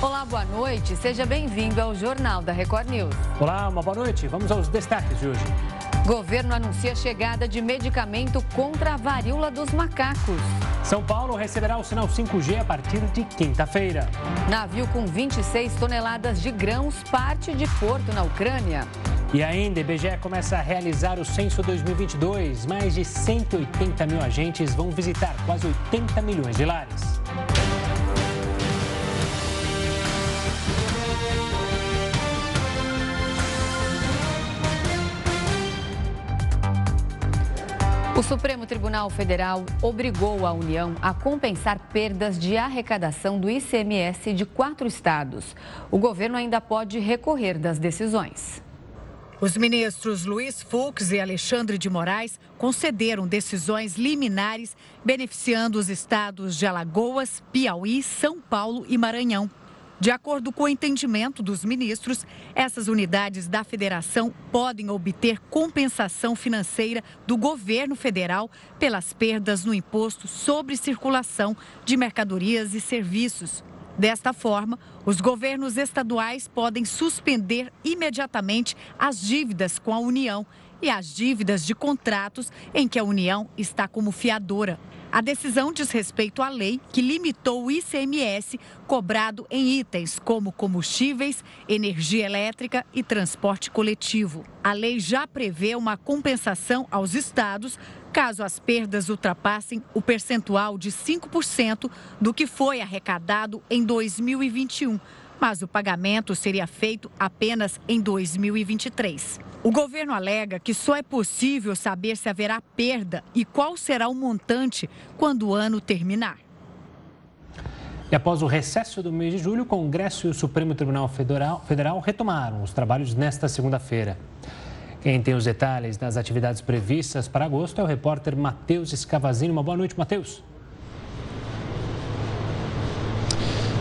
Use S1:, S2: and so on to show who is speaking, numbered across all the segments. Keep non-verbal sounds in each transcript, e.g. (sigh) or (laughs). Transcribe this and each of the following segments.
S1: Olá, boa noite. Seja bem-vindo ao Jornal da Record News.
S2: Olá, uma boa noite. Vamos aos destaques de hoje.
S1: Governo anuncia chegada de medicamento contra a varíola dos macacos.
S2: São Paulo receberá o sinal 5G a partir de quinta-feira.
S1: Navio com 26 toneladas de grãos parte de porto na Ucrânia.
S2: E ainda, IBGE começa a realizar o censo 2022. Mais de 180 mil agentes vão visitar quase 80 milhões de lares.
S1: O Supremo Tribunal Federal obrigou a União a compensar perdas de arrecadação do ICMS de quatro estados. O governo ainda pode recorrer das decisões.
S3: Os ministros Luiz Fux e Alexandre de Moraes concederam decisões liminares beneficiando os estados de Alagoas, Piauí, São Paulo e Maranhão. De acordo com o entendimento dos ministros, essas unidades da federação podem obter compensação financeira do governo federal pelas perdas no imposto sobre circulação de mercadorias e serviços. Desta forma, os governos estaduais podem suspender imediatamente as dívidas com a União e as dívidas de contratos em que a União está como fiadora. A decisão diz respeito à lei que limitou o ICMS cobrado em itens como combustíveis, energia elétrica e transporte coletivo. A lei já prevê uma compensação aos estados caso as perdas ultrapassem o percentual de 5% do que foi arrecadado em 2021 mas o pagamento seria feito apenas em 2023. O governo alega que só é possível saber se haverá perda e qual será o montante quando o ano terminar.
S2: E após o recesso do mês de julho, o Congresso e o Supremo Tribunal Federal, Federal retomaram os trabalhos nesta segunda-feira. Quem tem os detalhes das atividades previstas para agosto é o repórter Matheus Escavazini. Uma boa noite, Matheus.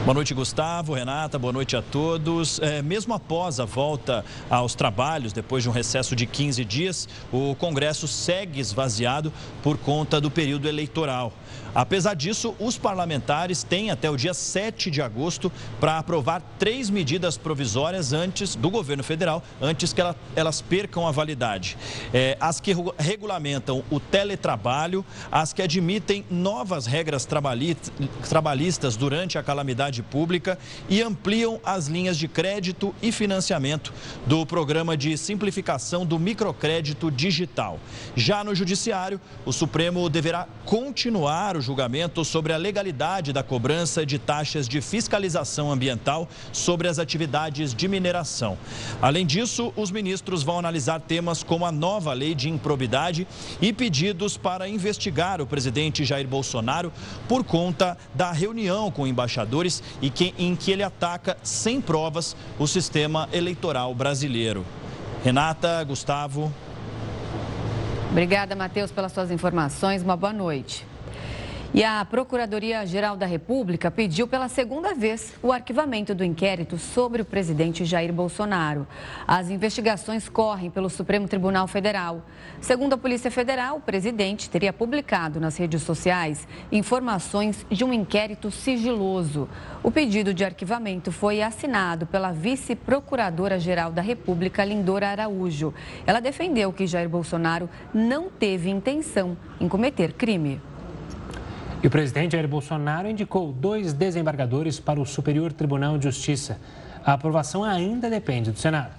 S4: Boa noite, Gustavo, Renata, boa noite a todos. É, mesmo após a volta aos trabalhos, depois de um recesso de 15 dias, o Congresso segue esvaziado por conta do período eleitoral. Apesar disso, os parlamentares têm até o dia 7 de agosto para aprovar três medidas provisórias antes do governo federal, antes que elas percam a validade. É, as que regulamentam o teletrabalho, as que admitem novas regras trabalhistas durante a calamidade pública e ampliam as linhas de crédito e financiamento do programa de simplificação do microcrédito digital. Já no Judiciário, o Supremo deverá continuar o julgamento sobre a legalidade da cobrança de taxas de fiscalização ambiental sobre as atividades de mineração. Além disso, os ministros vão analisar temas como a nova lei de improbidade e pedidos para investigar o presidente Jair Bolsonaro por conta da reunião com embaixadores e que, em que ele ataca sem provas o sistema eleitoral brasileiro. Renata, Gustavo.
S1: Obrigada, Matheus, pelas suas informações. Uma boa noite. E a Procuradoria-Geral da República pediu pela segunda vez o arquivamento do inquérito sobre o presidente Jair Bolsonaro. As investigações correm pelo Supremo Tribunal Federal. Segundo a Polícia Federal, o presidente teria publicado nas redes sociais informações de um inquérito sigiloso. O pedido de arquivamento foi assinado pela vice-procuradora-geral da República, Lindora Araújo. Ela defendeu que Jair Bolsonaro não teve intenção em cometer crime.
S2: E o presidente Jair Bolsonaro indicou dois desembargadores para o Superior Tribunal de Justiça. A aprovação ainda depende do Senado.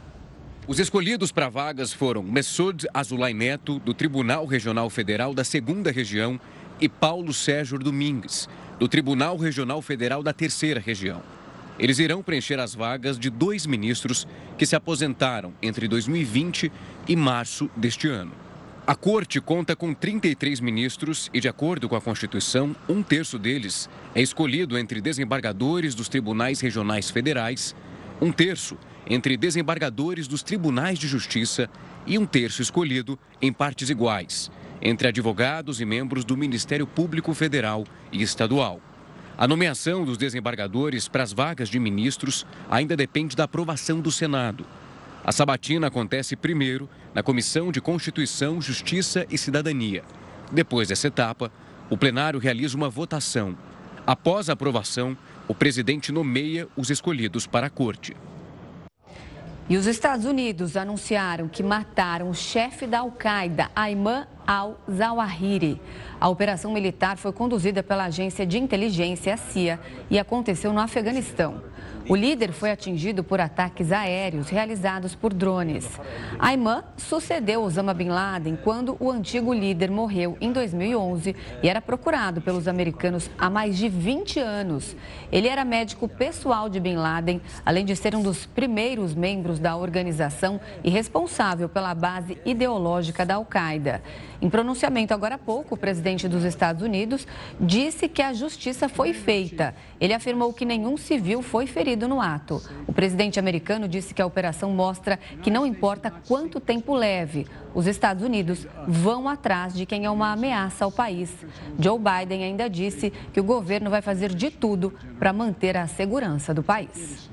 S5: Os escolhidos para vagas foram Messoud Azulay Neto, do Tribunal Regional Federal da Segunda Região, e Paulo Sérgio Domingues, do Tribunal Regional Federal da Terceira Região. Eles irão preencher as vagas de dois ministros que se aposentaram entre 2020 e março deste ano. A corte conta com 33 ministros e, de acordo com a Constituição, um terço deles é escolhido entre desembargadores dos tribunais regionais federais, um terço entre desembargadores dos tribunais de justiça e um terço escolhido em partes iguais entre advogados e membros do Ministério Público Federal e Estadual. A nomeação dos desembargadores para as vagas de ministros ainda depende da aprovação do Senado. A sabatina acontece primeiro na Comissão de Constituição, Justiça e Cidadania. Depois dessa etapa, o plenário realiza uma votação. Após a aprovação, O presidente nomeia os escolhidos para a corte.
S1: E os Estados Unidos anunciaram que mataram o chefe da Al-Qaeda, Ayman al-Zawahiri. A operação militar foi conduzida pela agência de inteligência, a CIA, e aconteceu no Afeganistão. O líder foi atingido por ataques aéreos realizados por drones. Ayman sucedeu Osama Bin Laden quando o antigo líder morreu em 2011 e era procurado pelos americanos há mais de 20 anos. Ele era médico pessoal de Bin Laden, além de ser um dos primeiros membros da organização e responsável pela base ideológica da Al-Qaeda. Em pronunciamento agora há pouco, o presidente dos Estados Unidos disse que a justiça foi feita. Ele afirmou que nenhum civil foi ferido no ato. O presidente americano disse que a operação mostra que não importa quanto tempo leve, os Estados Unidos vão atrás de quem é uma ameaça ao país. Joe Biden ainda disse que o governo vai fazer de tudo para manter a segurança do país.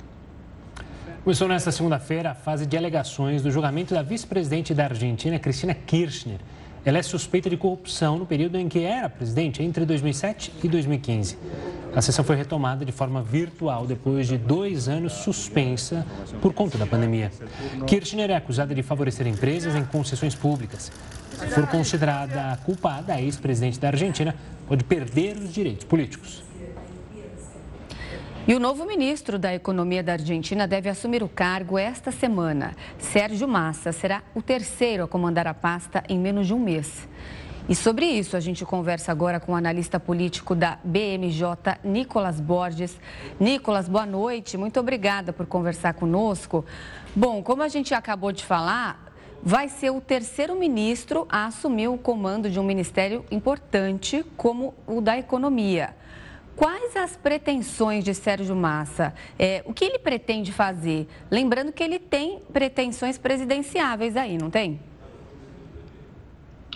S2: Começou nesta segunda-feira a fase de alegações do julgamento da vice-presidente da Argentina, Cristina Kirchner. Ela é suspeita de corrupção no período em que era presidente, entre 2007 e 2015. A sessão foi retomada de forma virtual depois de dois anos suspensa por conta da pandemia. Kirchner é acusada de favorecer empresas em concessões públicas. Se for considerada culpada, a ex-presidente da Argentina pode perder os direitos políticos.
S1: E o novo ministro da Economia da Argentina deve assumir o cargo esta semana. Sérgio Massa será o terceiro a comandar a pasta em menos de um mês. E sobre isso, a gente conversa agora com o analista político da BMJ, Nicolas Borges. Nicolas, boa noite. Muito obrigada por conversar conosco. Bom, como a gente acabou de falar, vai ser o terceiro ministro a assumir o comando de um ministério importante como o da Economia. Quais as pretensões de Sérgio Massa? É, o que ele pretende fazer? Lembrando que ele tem pretensões presidenciáveis aí, não tem?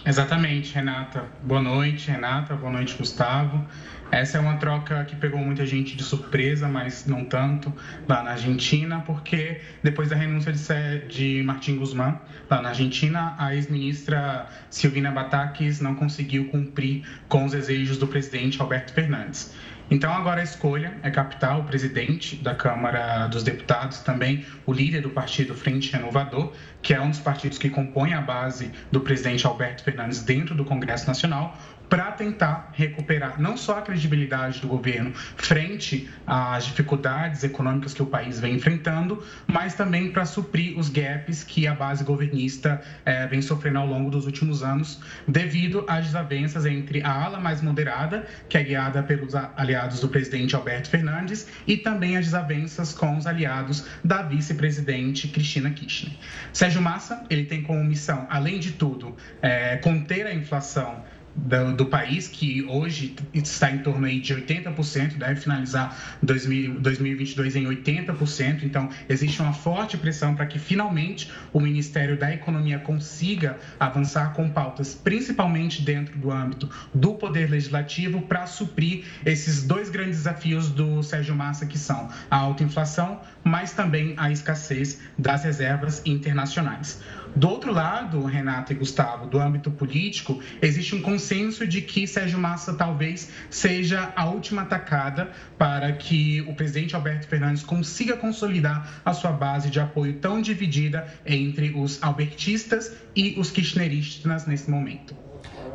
S6: Exatamente, Renata. Boa noite, Renata. Boa noite, Gustavo. Essa é uma troca que pegou muita gente de surpresa, mas não tanto, lá na Argentina, porque depois da renúncia de, de Martim Guzmán, lá na Argentina, a ex-ministra Silvina Batakis não conseguiu cumprir com os desejos do presidente Alberto Fernandes. Então, agora a escolha é capital, o presidente da Câmara dos Deputados, também o líder do partido Frente Renovador, que é um dos partidos que compõe a base do presidente Alberto Fernandes dentro do Congresso Nacional, para tentar recuperar não só a credibilidade do governo frente às dificuldades econômicas que o país vem enfrentando, mas também para suprir os gaps que a base governista é, vem sofrendo ao longo dos últimos anos, devido às desavenças entre a ala mais moderada, que é guiada pelos aliados do presidente Alberto Fernandes, e também as desavenças com os aliados da vice-presidente Cristina Kirchner. Sérgio Massa, ele tem como missão, além de tudo, é, conter a inflação do, do, país, que hoje está em torno aí de 80%, deve finalizar 2000, 2022 em 80%. Então, existe uma forte pressão para que finalmente o Ministério da Economia consiga avançar com pautas, principalmente dentro do âmbito do Poder Legislativo, para suprir esses dois grandes desafios do Sérgio Massa, que são a alta inflação, mas também a escassez das reservas internacionais. Do outro lado, Renato e Gustavo, do âmbito político, existe um consenso de que Sérgio Massa talvez seja a última atacada para que o presidente Alberto Fernandes consiga consolidar a sua base de apoio tão dividida entre os albertistas e os kirchneristas nesse momento.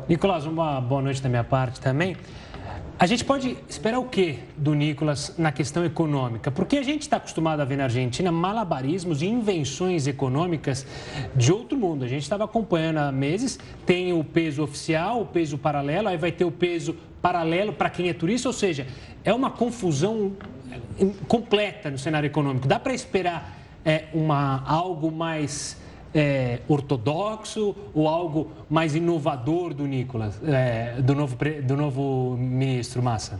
S2: Nicolás, uma boa noite da minha parte também. A gente pode esperar o que do Nicolas na questão econômica? Porque a gente está acostumado a ver na Argentina malabarismos e invenções econômicas de outro mundo. A gente estava acompanhando há meses, tem o peso oficial, o peso paralelo, aí vai ter o peso paralelo para quem é turista, ou seja, é uma confusão completa no cenário econômico. Dá para esperar é, uma, algo mais é, ortodoxo ou algo mais inovador do Nicolas, é, do, novo, do novo ministro Massa?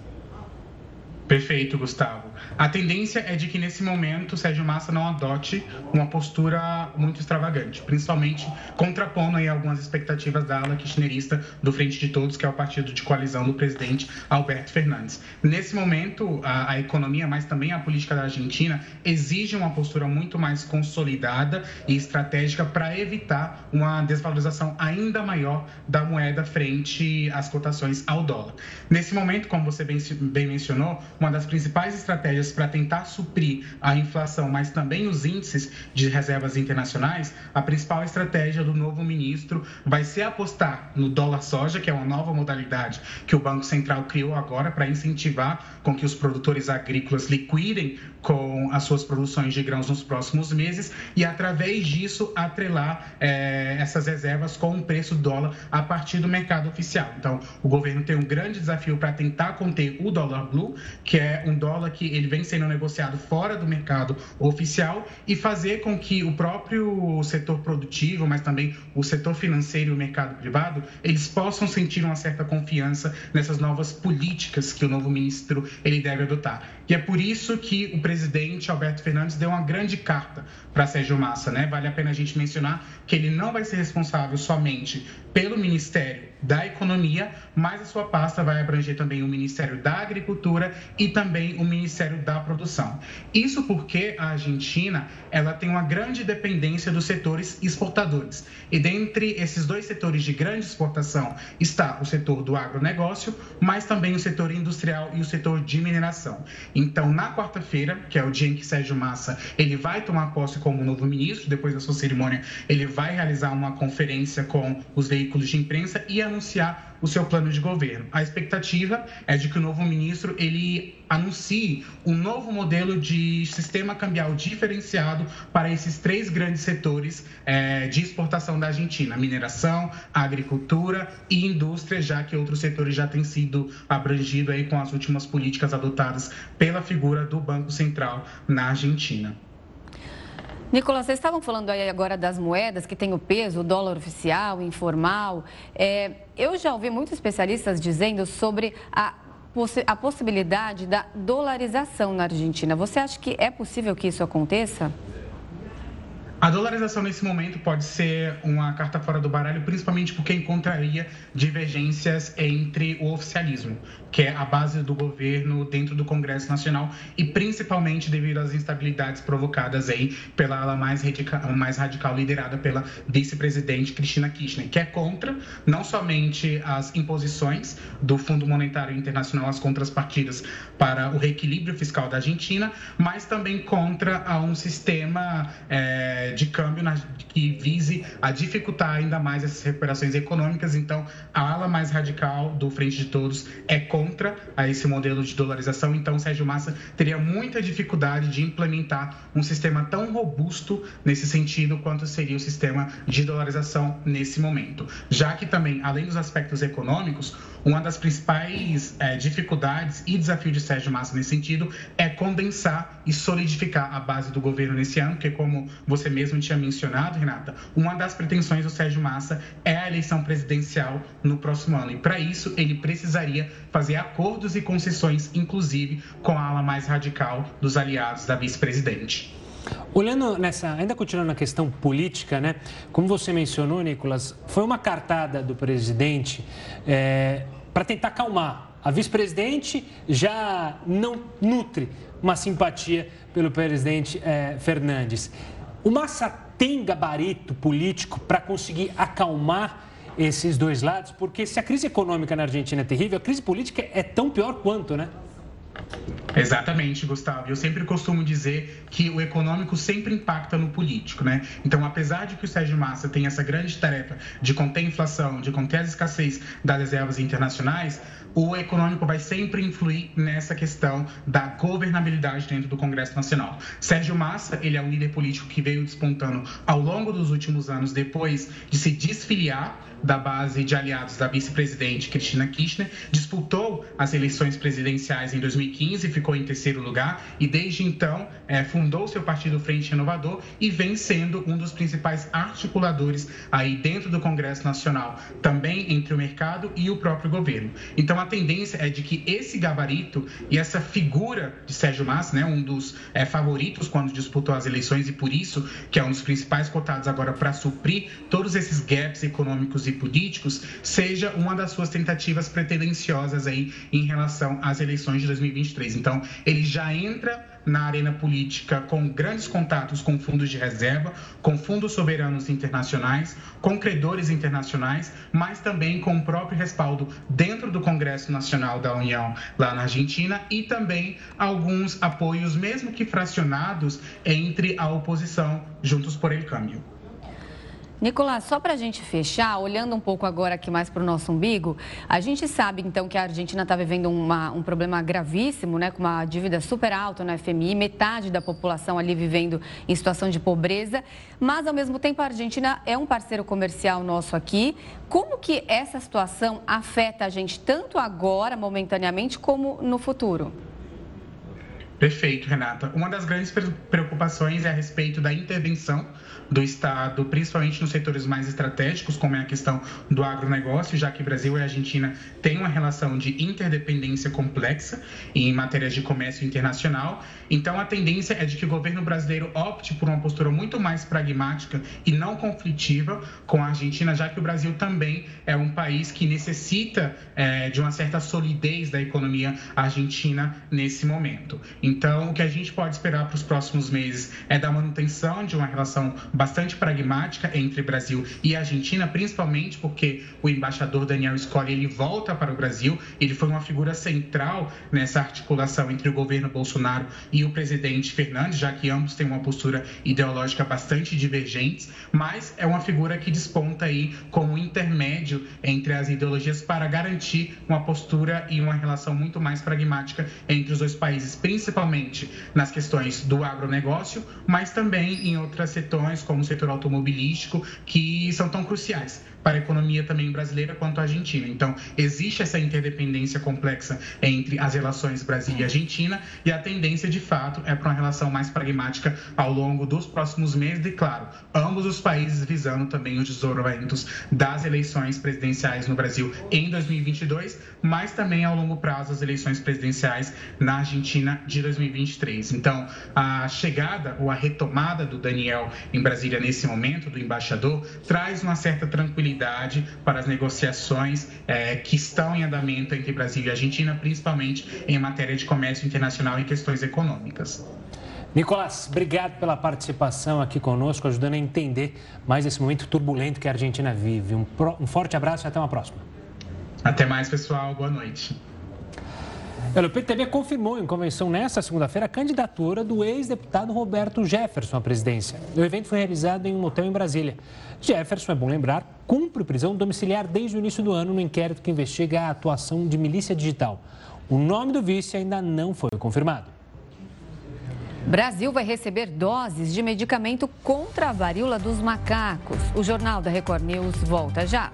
S6: Perfeito, Gustavo. A tendência é de que nesse momento Sérgio Massa não adote uma postura muito extravagante, principalmente contrapondo aí algumas expectativas da ala kirchnerista do Frente de Todos, que é o partido de coalizão do presidente Alberto Fernandes. Nesse momento, a, a economia, mas também a política da Argentina, exige uma postura muito mais consolidada e estratégica para evitar uma desvalorização ainda maior da moeda frente às cotações ao dólar. Nesse momento, como você bem, bem mencionou, uma das principais estratégias para tentar suprir a inflação, mas também os índices de reservas internacionais, a principal estratégia do novo ministro vai ser apostar no dólar soja, que é uma nova modalidade que o Banco Central criou agora para incentivar com que os produtores agrícolas liquidem com as suas produções de grãos nos próximos meses e, através disso, atrelar é, essas reservas com o preço do dólar a partir do mercado oficial. Então, o governo tem um grande desafio para tentar conter o dólar blue, que é um dólar que ele vem sendo negociado fora do mercado oficial e fazer com que o próprio setor produtivo, mas também o setor financeiro e o mercado privado, eles possam sentir uma certa confiança nessas novas políticas que o novo ministro ele deve adotar. E é por isso que o presidente Alberto Fernandes deu uma grande carta para Sérgio Massa, né? Vale a pena a gente mencionar que ele não vai ser responsável somente pelo Ministério da Economia, mas a sua pasta vai abranger também o Ministério da Agricultura e também o Ministério da Produção. Isso porque a Argentina ela tem uma grande dependência dos setores exportadores. E dentre esses dois setores de grande exportação está o setor do agronegócio, mas também o setor industrial e o setor de mineração. Então, na quarta-feira, que é o dia em que Sérgio Massa ele vai tomar posse como novo ministro, depois da sua cerimônia, ele vai realizar uma conferência com os veículos de imprensa e anunciar o seu plano de governo. A expectativa é de que o novo ministro ele anuncie um novo modelo de sistema cambial diferenciado para esses três grandes setores é, de exportação da Argentina: mineração, agricultura e indústria, já que outros setores já têm sido abrangidos aí com as últimas políticas adotadas pela figura do Banco Central na Argentina.
S1: Nicolas, vocês estavam falando aí agora das moedas que tem o peso, o dólar oficial, informal. É, eu já ouvi muitos especialistas dizendo sobre a, a possibilidade da dolarização na Argentina. Você acha que é possível que isso aconteça?
S6: A dolarização nesse momento pode ser uma carta fora do baralho, principalmente porque encontraria divergências entre o oficialismo, que é a base do governo dentro do Congresso Nacional, e principalmente devido às instabilidades provocadas aí pela ala mais radical, mais radical liderada pela vice-presidente Cristina Kirchner, que é contra não somente as imposições do Fundo Monetário Internacional, as contrapartidas para o reequilíbrio fiscal da Argentina, mas também contra um sistema é, de câmbio na, que vise a dificultar ainda mais essas recuperações econômicas. Então, a ala mais radical do Frente de Todos é contra a esse modelo de dolarização. Então, Sérgio Massa teria muita dificuldade de implementar um sistema tão robusto nesse sentido quanto seria o sistema de dolarização nesse momento. Já que também, além dos aspectos econômicos, uma das principais é, dificuldades e desafio de Sérgio Massa nesse sentido é condensar e solidificar a base do governo nesse ano, porque como você mesmo tinha mencionado, Renata, uma das pretensões do Sérgio Massa é a eleição presidencial no próximo ano. E para isso ele precisaria fazer acordos e concessões, inclusive com a ala mais radical dos aliados da vice-presidente.
S2: Olhando nessa, ainda continuando na questão política, né? Como você mencionou, Nicolas, foi uma cartada do presidente é, para tentar acalmar. A vice-presidente já não nutre uma simpatia pelo presidente é, Fernandes. O Massa tem gabarito político para conseguir acalmar esses dois lados? Porque se a crise econômica na Argentina é terrível, a crise política é tão pior quanto, né?
S6: Exatamente, Gustavo. Eu sempre costumo dizer que o econômico sempre impacta no político, né? Então, apesar de que o Sérgio Massa tem essa grande tarefa de conter a inflação, de conter as escassez das reservas internacionais, o econômico vai sempre influir nessa questão da governabilidade dentro do Congresso Nacional. Sérgio Massa, ele é um líder político que veio despontando ao longo dos últimos anos depois de se desfiliar da base de aliados da vice-presidente Cristina Kirchner, disputou as eleições presidenciais em 2015, ficou em terceiro lugar e desde então é, fundou seu partido Frente Renovador e vem sendo um dos principais articuladores aí dentro do Congresso Nacional, também entre o mercado e o próprio governo. Então a tendência é de que esse gabarito e essa figura de Sérgio Massa, né, um dos é, favoritos quando disputou as eleições e por isso que é um dos principais cotados agora para suprir todos esses gaps econômicos e políticos seja uma das suas tentativas pretendenciosas aí em relação às eleições de 2023. Então, ele já entra na arena política com grandes contatos com fundos de reserva, com fundos soberanos internacionais, com credores internacionais, mas também com o próprio respaldo dentro do Congresso Nacional da União lá na Argentina e também alguns apoios, mesmo que fracionados, entre a oposição juntos por el câmbio.
S1: Nicolás, só para a gente fechar, olhando um pouco agora aqui mais para o nosso umbigo, a gente sabe então que a Argentina está vivendo uma, um problema gravíssimo, né, com uma dívida super alta no FMI, metade da população ali vivendo em situação de pobreza, mas ao mesmo tempo a Argentina é um parceiro comercial nosso aqui. Como que essa situação afeta a gente tanto agora, momentaneamente, como no futuro?
S6: Perfeito, Renata. Uma das grandes preocupações é a respeito da intervenção do Estado, principalmente nos setores mais estratégicos, como é a questão do agronegócio, já que Brasil e Argentina têm uma relação de interdependência complexa em matérias de comércio internacional. Então, a tendência é de que o governo brasileiro opte por uma postura muito mais pragmática e não conflitiva com a Argentina, já que o Brasil também é um país que necessita é, de uma certa solidez da economia argentina nesse momento. Então, o que a gente pode esperar para os próximos meses é da manutenção de uma relação bastante pragmática entre Brasil e Argentina, principalmente porque o embaixador Daniel Scully ele volta para o Brasil, ele foi uma figura central nessa articulação entre o governo Bolsonaro e o presidente Fernandes, já que ambos têm uma postura ideológica bastante divergente, mas é uma figura que desponta aí como intermédio entre as ideologias para garantir uma postura e uma relação muito mais pragmática entre os dois países, principalmente nas questões do agronegócio, mas também em outras setores como o setor automobilístico, que são tão cruciais para a economia também brasileira quanto argentina. Então, existe essa interdependência complexa entre as relações Brasil e Argentina e a tendência, de fato, é para uma relação mais pragmática ao longo dos próximos meses e, claro, ambos os países visando também os desdobramentos das eleições presidenciais no Brasil em 2022, mas também ao longo prazo as eleições presidenciais na Argentina de 2023. Então, a chegada ou a retomada do Daniel em Brasília nesse momento, do embaixador, traz uma certa tranquilidade para as negociações é, que estão em andamento entre Brasil e Argentina, principalmente em matéria de comércio internacional e questões econômicas.
S2: Nicolás, obrigado pela participação aqui conosco, ajudando a entender mais esse momento turbulento que a Argentina vive. Um, um forte abraço e até uma próxima.
S6: Até mais, pessoal. Boa noite.
S2: O PTB confirmou em convenção nesta segunda-feira a candidatura do ex-deputado Roberto Jefferson à presidência. O evento foi realizado em um hotel em Brasília. Jefferson, é bom lembrar, cumpre prisão domiciliar desde o início do ano no inquérito que investiga a atuação de milícia digital. O nome do vice ainda não foi confirmado.
S1: Brasil vai receber doses de medicamento contra a varíola dos macacos. O Jornal da Record News volta já.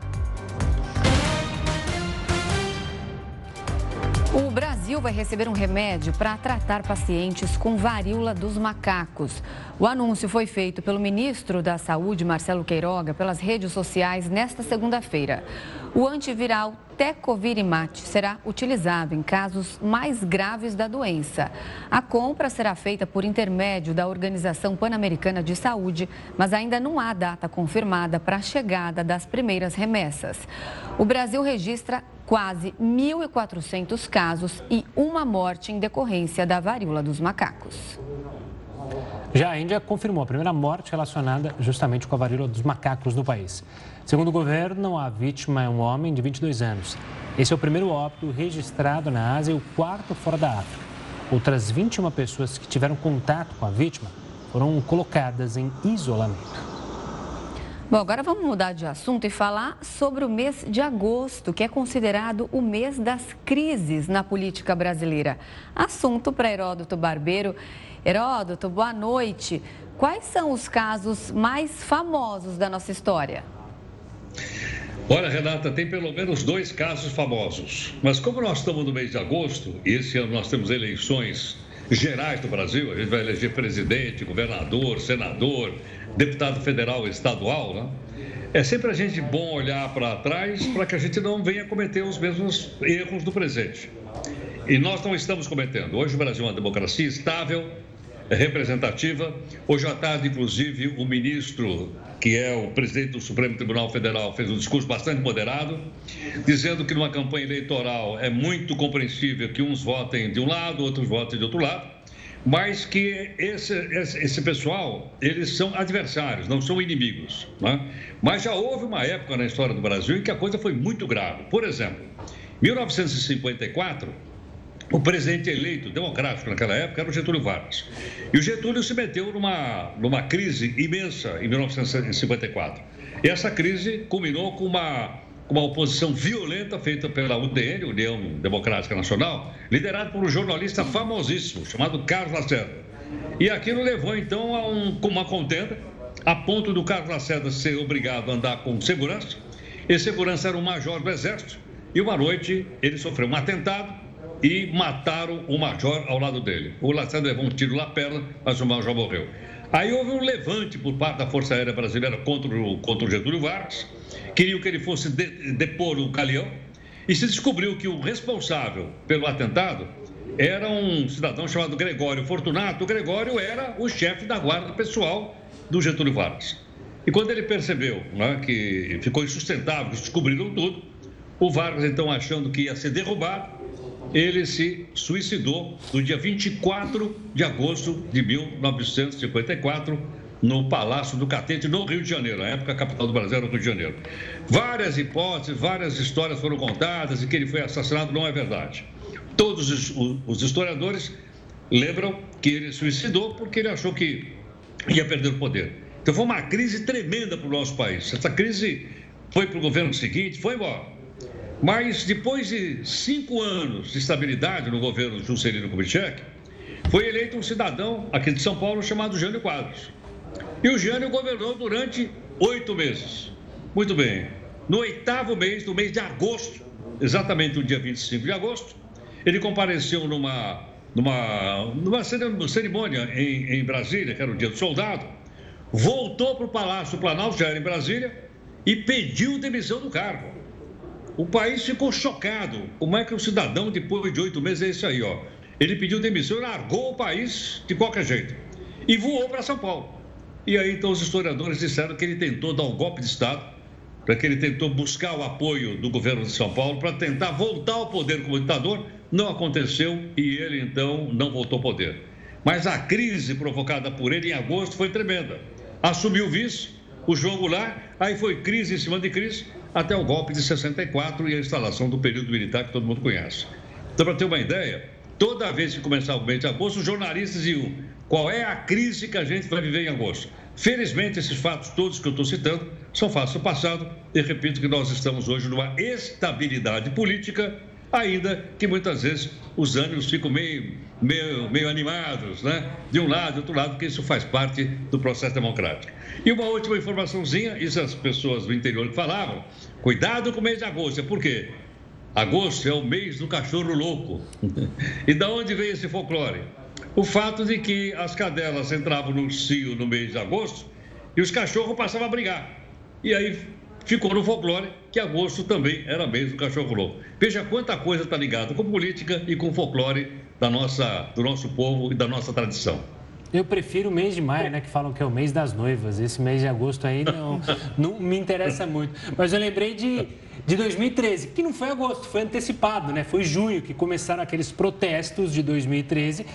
S1: O Brasil vai receber um remédio para tratar pacientes com varíola dos macacos. O anúncio foi feito pelo ministro da Saúde, Marcelo Queiroga, pelas redes sociais nesta segunda-feira. O antiviral Tecovirimat será utilizado em casos mais graves da doença. A compra será feita por intermédio da Organização Pan-Americana de Saúde, mas ainda não há data confirmada para a chegada das primeiras remessas. O Brasil registra quase 1.400 casos e uma morte em decorrência da varíola dos macacos.
S2: Já a Índia confirmou a primeira morte relacionada justamente com a varíola dos macacos no país. Segundo o governo, a vítima é um homem de 22 anos. Esse é o primeiro óbito registrado na Ásia e o quarto fora da África. Outras 21 pessoas que tiveram contato com a vítima foram colocadas em isolamento.
S1: Bom, agora vamos mudar de assunto e falar sobre o mês de agosto, que é considerado o mês das crises na política brasileira. Assunto para Heródoto Barbeiro. Heródoto, boa noite. Quais são os casos mais famosos da nossa história?
S7: Olha, Renata, tem pelo menos dois casos famosos. Mas como nós estamos no mês de agosto, e esse ano nós temos eleições gerais do Brasil, a gente vai eleger presidente, governador, senador, deputado federal estadual, né? É sempre a gente bom olhar para trás para que a gente não venha cometer os mesmos erros do presente. E nós não estamos cometendo. Hoje o Brasil é uma democracia estável, representativa. Hoje à tarde, inclusive, o ministro, que é o presidente do Supremo Tribunal Federal, fez um discurso bastante moderado, dizendo que numa campanha eleitoral é muito compreensível que uns votem de um lado, outros votem de outro lado mas que esse, esse, esse, pessoal, eles são adversários, não são inimigos. Né? Mas já houve uma época na história do Brasil em que a coisa foi muito grave. Por exemplo, 1954, o presidente eleito democrático naquela época era o Getúlio Vargas. E o Getúlio se meteu numa, numa crise imensa em 1954. E essa crise culminou com uma uma oposição violenta feita pela UDN, União Democrática Nacional, liderada por um jornalista famosíssimo chamado Carlos Lacerda. E aquilo levou então a um, uma contenda, a ponto do Carlos Lacerda ser obrigado a andar com segurança. Esse segurança era um major do Exército. E uma noite ele sofreu um atentado e mataram o major ao lado dele. O Lacerda levou um tiro na perna, mas o major morreu. Aí houve um levante por parte da Força Aérea Brasileira contra o, contra o Getúlio Vargas queriam que ele fosse de, depor o Calião, e se descobriu que o responsável pelo atentado era um cidadão chamado Gregório Fortunato. O Gregório era o chefe da guarda pessoal do Getúlio Vargas. E quando ele percebeu né, que ficou insustentável, descobriram tudo, o Vargas, então, achando que ia ser derrubado, ele se suicidou no dia 24 de agosto de 1954 no Palácio do Catete, no Rio de Janeiro. Na época, a capital do Brasil era o Rio de Janeiro. Várias hipóteses, várias histórias foram contadas e que ele foi assassinado não é verdade. Todos os, historiadores lembram que ele suicidou porque ele achou que ia perder o poder. Então foi uma crise tremenda para o nosso país. Essa crise foi para o governo seguinte, foi embora. Mas depois de cinco anos de estabilidade no governo Juscelino Kubitschek, foi eleito um cidadão aqui de São Paulo chamado Jânio Quadros. E o Jânio governou durante oito meses. Muito bem. No oitavo mês, no mês de agosto, exatamente no dia 25 de agosto, ele compareceu numa, numa, numa cerimônia em, em Brasília, que era o dia do soldado, voltou para o Palácio Planalto, já era em Brasília, e pediu demissão do cargo. O país ficou chocado. Como é que o cidadão, depois de oito meses, é isso aí, ó? Ele pediu demissão e largou o país de qualquer jeito. E voou para São Paulo. E aí, então, os historiadores disseram que ele tentou dar um golpe de Estado, para que ele tentou buscar o apoio do governo de São Paulo para tentar voltar ao poder como ditador. Não aconteceu e ele, então, não voltou ao poder. Mas a crise provocada por ele em agosto foi tremenda. Assumiu o vice, o jogo lá, aí foi crise em cima de crise, até o golpe de 64 e a instalação do período militar que todo mundo conhece. Então, para ter uma ideia, toda vez que começava o mês de agosto, os jornalistas iam qual é a crise que a gente vai viver em agosto. Felizmente, esses fatos todos que eu estou citando são fatos do passado e repito que nós estamos hoje numa estabilidade política, ainda que muitas vezes os ânimos ficam meio, meio, meio animados, né? De um lado e outro lado, porque isso faz parte do processo democrático. E uma última informaçãozinha, isso as pessoas do interior falavam, cuidado com o mês de agosto, por quê? Agosto é o mês do cachorro louco. (laughs) e da onde vem esse folclore? o fato de que as cadelas entravam no cio no mês de agosto e os cachorros passavam a brigar. E aí ficou no folclore que agosto também era mês do cachorro louco. Veja quanta coisa está ligada com política e com folclore da nossa, do nosso povo e da nossa tradição.
S2: Eu prefiro o mês de maio, né? Que falam que é o mês das noivas. Esse mês de agosto aí não, (laughs) não me interessa muito. Mas eu lembrei de de 2013, que não foi agosto, foi antecipado, né? Foi junho que começaram aqueles protestos de 2013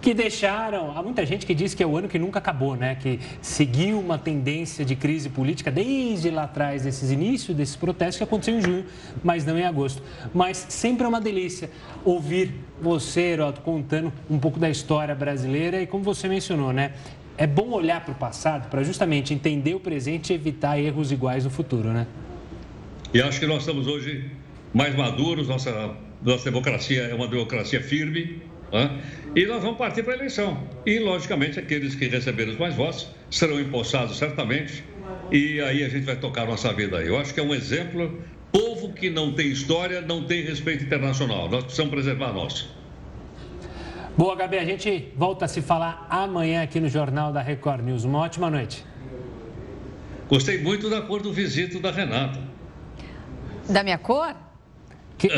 S2: que deixaram. Há muita gente que diz que é o ano que nunca acabou, né? Que seguiu uma tendência de crise política desde lá atrás, desses inícios desses protestos que aconteceu em junho, mas não em agosto. Mas sempre é uma delícia ouvir você, Heroto, contando um pouco da história brasileira e como você mencionou, né? É bom olhar para o passado para justamente entender o presente e evitar erros iguais no futuro, né?
S7: E acho que nós estamos hoje mais maduros, nossa, nossa democracia é uma democracia firme, né? e nós vamos partir para a eleição. E, logicamente, aqueles que receberam os mais votos serão empossados certamente, e aí a gente vai tocar nossa vida aí. Eu acho que é um exemplo. Povo que não tem história não tem respeito internacional. Nós precisamos preservar a nossa.
S2: Boa, Gabi. A gente volta a se falar amanhã aqui no Jornal da Record News. Uma ótima noite.
S7: Gostei muito da cor do visito da Renata.
S1: Da minha cor?
S2: Que, é,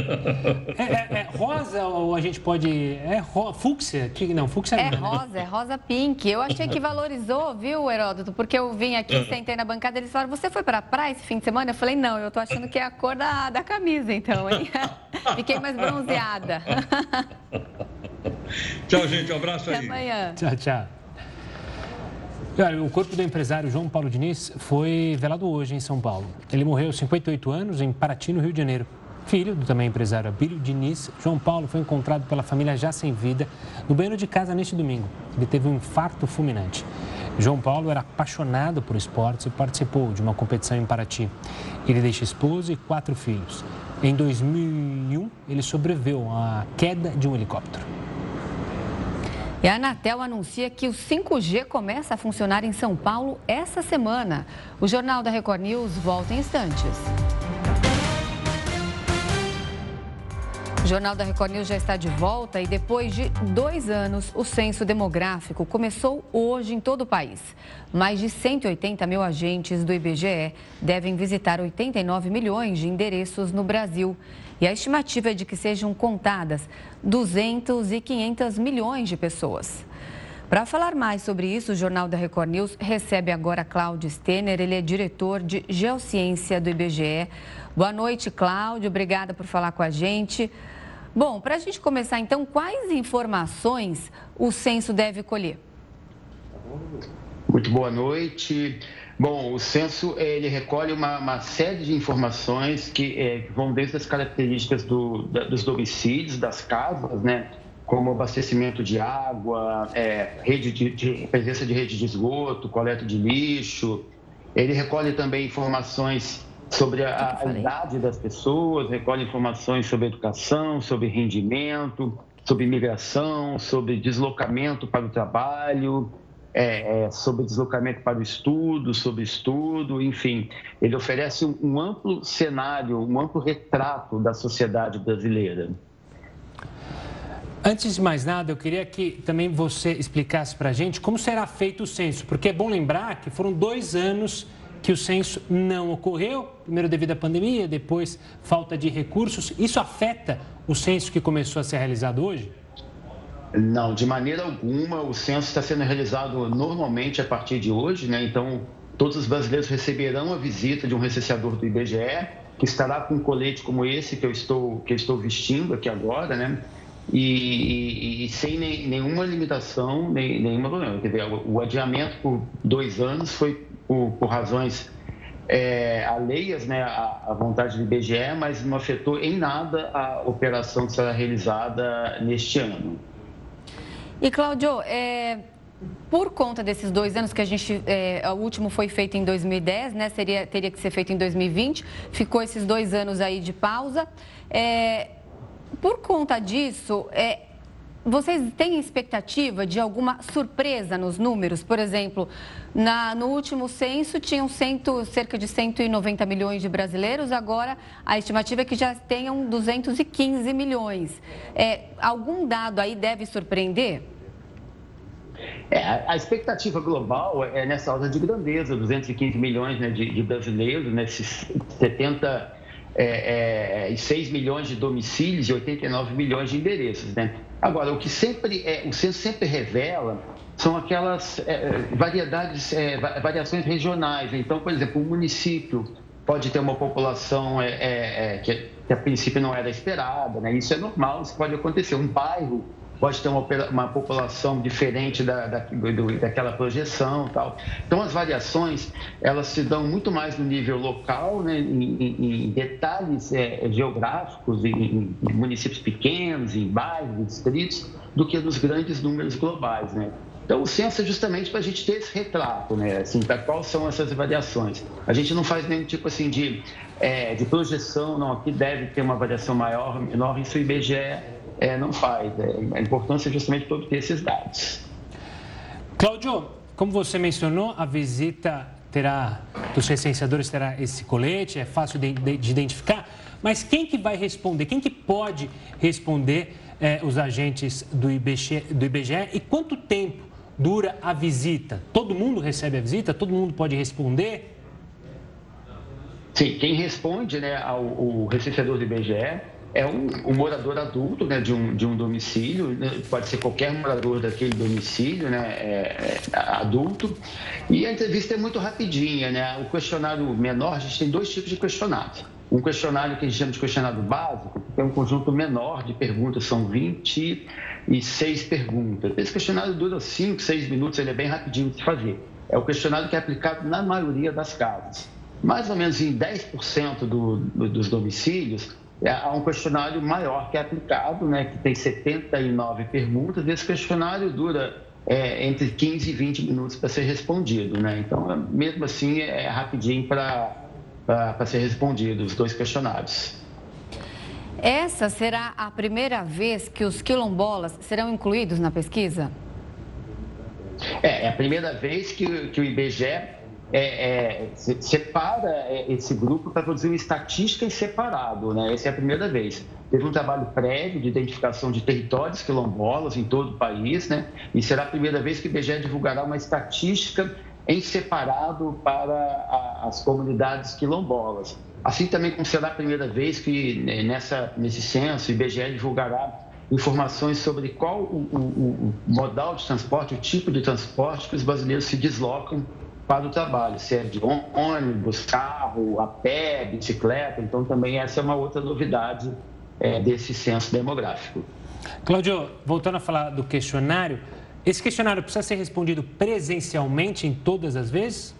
S2: é, é, rosa ou a gente pode. É ro, fúcsia? Que, não, fúcsia
S1: é
S2: não.
S1: É rosa, é rosa pink. Eu achei que valorizou, viu, Heródoto? Porque eu vim aqui, sentei na bancada e eles falaram: Você foi para a praia esse fim de semana? Eu falei: Não, eu tô achando que é a cor da, da camisa, então, hein? (laughs) Fiquei mais bronzeada.
S7: Tchau, gente. Um abraço
S1: aí.
S7: Até
S1: amanhã.
S2: Tchau, tchau. O corpo do empresário João Paulo Diniz foi velado hoje em São Paulo. Ele morreu aos 58 anos em Paraty, no Rio de Janeiro. Filho do também empresário Abílio Diniz, João Paulo foi encontrado pela família já sem vida no banheiro de casa neste domingo. Ele teve um infarto fulminante. João Paulo era apaixonado por esportes e participou de uma competição em Paraty. Ele deixa esposa e quatro filhos. Em 2001, ele sobreviveu à queda de um helicóptero.
S1: E a Anatel anuncia que o 5G começa a funcionar em São Paulo essa semana. O Jornal da Record News volta em instantes. O Jornal da Record News já está de volta e depois de dois anos, o censo demográfico começou hoje em todo o país. Mais de 180 mil agentes do IBGE devem visitar 89 milhões de endereços no Brasil. E a estimativa é de que sejam contadas 200 e 500 milhões de pessoas. Para falar mais sobre isso, o Jornal da Record News recebe agora Cláudio Stener, ele é diretor de Geociência do IBGE. Boa noite, Cláudio, obrigada por falar com a gente. Bom, para a gente começar então, quais informações o censo deve colher?
S8: Muito boa noite. Bom, o censo ele recolhe uma, uma série de informações que, é, que, vão desde as características do, da, dos domicílios, das casas, né? como abastecimento de água, é, rede de, de, presença de rede de esgoto, coleta de lixo. Ele recolhe também informações sobre a, a idade das pessoas, recolhe informações sobre educação, sobre rendimento, sobre imigração, sobre deslocamento para o trabalho, é, é, sobre deslocamento para o estudo, sobre estudo, enfim, ele oferece um, um amplo cenário, um amplo retrato da sociedade brasileira.
S2: Antes de mais nada, eu queria que também você explicasse para a gente como será feito o censo, porque é bom lembrar que foram dois anos que o censo não ocorreu, primeiro devido à pandemia, depois falta de recursos. Isso afeta o censo que começou a ser realizado hoje?
S8: Não, de maneira alguma. O censo está sendo realizado normalmente a partir de hoje, né? Então, todos os brasileiros receberão a visita de um recenseador do IBGE, que estará com um colete como esse que eu estou, que eu estou vestindo aqui agora, né? E, e, e sem nem, nenhuma limitação, nem, nenhuma problema. Quer dizer, o, adiamento por dois anos foi por, por razões é, alheias né, à, vontade do IBGE, mas não afetou em nada a operação que será realizada neste ano.
S1: E, Cláudio, é, por conta desses dois anos que a gente. É, o último foi feito em 2010, né? Seria, teria que ser feito em 2020. Ficou esses dois anos aí de pausa. É, por conta disso, é, vocês têm expectativa de alguma surpresa nos números? Por exemplo, na, no último censo tinham cento, cerca de 190 milhões de brasileiros, agora a estimativa é que já tenham 215 milhões. É, algum dado aí deve surpreender?
S8: É, a expectativa global é nessa ordem de grandeza, 215 milhões né, de, de, brasileiros, né, 70 é, é, 6 milhões de domicílios e 89 milhões de endereços. Né? Agora, o que sempre é, o censo sempre revela são aquelas é, variedades, é, variações regionais. Então, por exemplo, um município pode ter uma população é, é, é, que, que, a princípio não era esperada, né? isso é normal, isso pode acontecer. Um bairro pode ter uma, uma população diferente da, da, do, daquela projeção tal. Então, as variações, elas se dão muito mais no nível local, né, em, em, detalhes é, geográficos, em, em, municípios pequenos, em bairros, distritos, do que nos grandes números globais, né? Então, o censo é justamente para a gente ter esse retrato, né? Assim, para quais são essas variações. A gente não faz nenhum tipo assim de, é, de projeção, não, aqui deve ter uma variação maior, menor, isso o IBGE é, não faz. É, a importância é justamente para obter esses dados.
S2: Cláudio, como você mencionou, a visita terá, dos recenseadores terá esse colete, é fácil de, de, de identificar, mas quem que vai responder? Quem que pode responder é, os agentes do IBGE, do IBGE e quanto tempo dura a visita? Todo mundo recebe a visita? Todo mundo pode responder?
S8: Sim, quem responde né, ao, ao recenseador do IBGE é um, um, morador adulto né, de, um, de um domicílio, né, pode ser qualquer morador daquele domicílio, né, é, é, adulto. E a entrevista é muito rapidinha, né? O questionário menor, a gente tem dois tipos de questionário. Um questionário que a gente chama de questionário básico, que é um conjunto menor de perguntas, são 20, e seis perguntas. Esse questionário dura cinco, seis minutos, ele é bem rapidinho de fazer. É o questionário que é aplicado na maioria das casas. Mais ou menos em 10% do, do, dos domicílios, há um questionário maior que é aplicado, né, que tem 79 perguntas. Esse questionário dura é, entre 15 e 20 minutos para ser respondido. Né? Então, mesmo assim, é rapidinho para ser respondido os dois questionários.
S1: Essa será a primeira vez que os quilombolas serão incluídos na pesquisa?
S8: É, é a primeira vez que, que o IBGE é, é, separa é, esse grupo para produzir uma estatística em separado, né? Essa é a primeira vez. Teve um trabalho prévio de identificação de territórios quilombolas em todo o país, né? E será a primeira vez que o IBGE divulgará uma estatística em separado para a, as comunidades quilombolas. Assim também como será a primeira vez que né, nessa, nesse censo o IBGE divulgará informações sobre qual o, o, o, modal de transporte, o tipo de transporte que os brasileiros se deslocam para o trabalho, se é de ônibus, carro, a pé, bicicleta. Então, também essa é uma outra novidade é, desse censo demográfico.
S2: Cláudio, voltando a falar do questionário, esse questionário precisa ser respondido presencialmente em todas as vezes?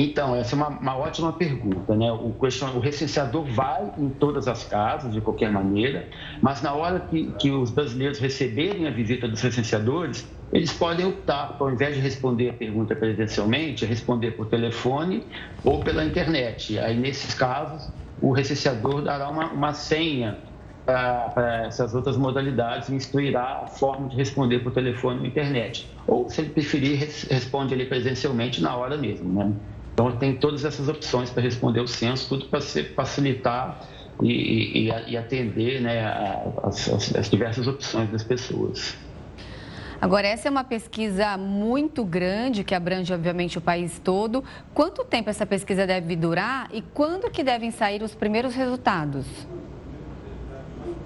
S8: Então, essa é uma, uma ótima pergunta, né? O, o recenseador vai em todas as casas, de qualquer maneira, mas na hora que, que os brasileiros receberem a visita dos recenseadores, eles podem optar, ao invés de responder a pergunta presencialmente, responder por telefone ou pela internet. Aí, nesses casos, o recenseador dará uma, uma senha para essas outras modalidades e instruirá a forma de responder por telefone ou internet. Ou, se ele preferir, responde ali presencialmente na hora mesmo, né? Então, tem todas essas opções para responder o censo, tudo para facilitar e, e, e atender né, as, as diversas opções das pessoas.
S1: Agora, essa é uma pesquisa muito grande, que abrange, obviamente, o país todo. Quanto tempo essa pesquisa deve durar e quando que devem sair os primeiros resultados?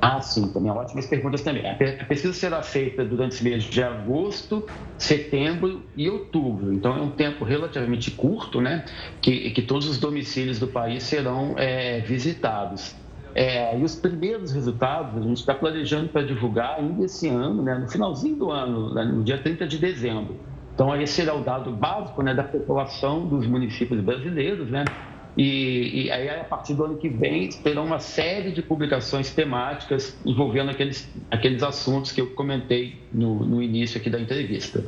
S8: Ah, sim, também ótimas perguntas também. A pesquisa será feita durante os meses de agosto, setembro e outubro. Então, é um tempo relativamente curto, né? Que, que todos os domicílios do país serão é, visitados. É, e os primeiros resultados a gente está planejando para divulgar ainda esse ano, né, no finalzinho do ano, né, no dia 30 de dezembro. Então, esse será o dado básico né, da população dos municípios brasileiros, né? E, e, aí, a partir do ano que vem, terão uma série de publicações temáticas envolvendo aqueles, aqueles assuntos que eu comentei no, no início aqui da entrevista.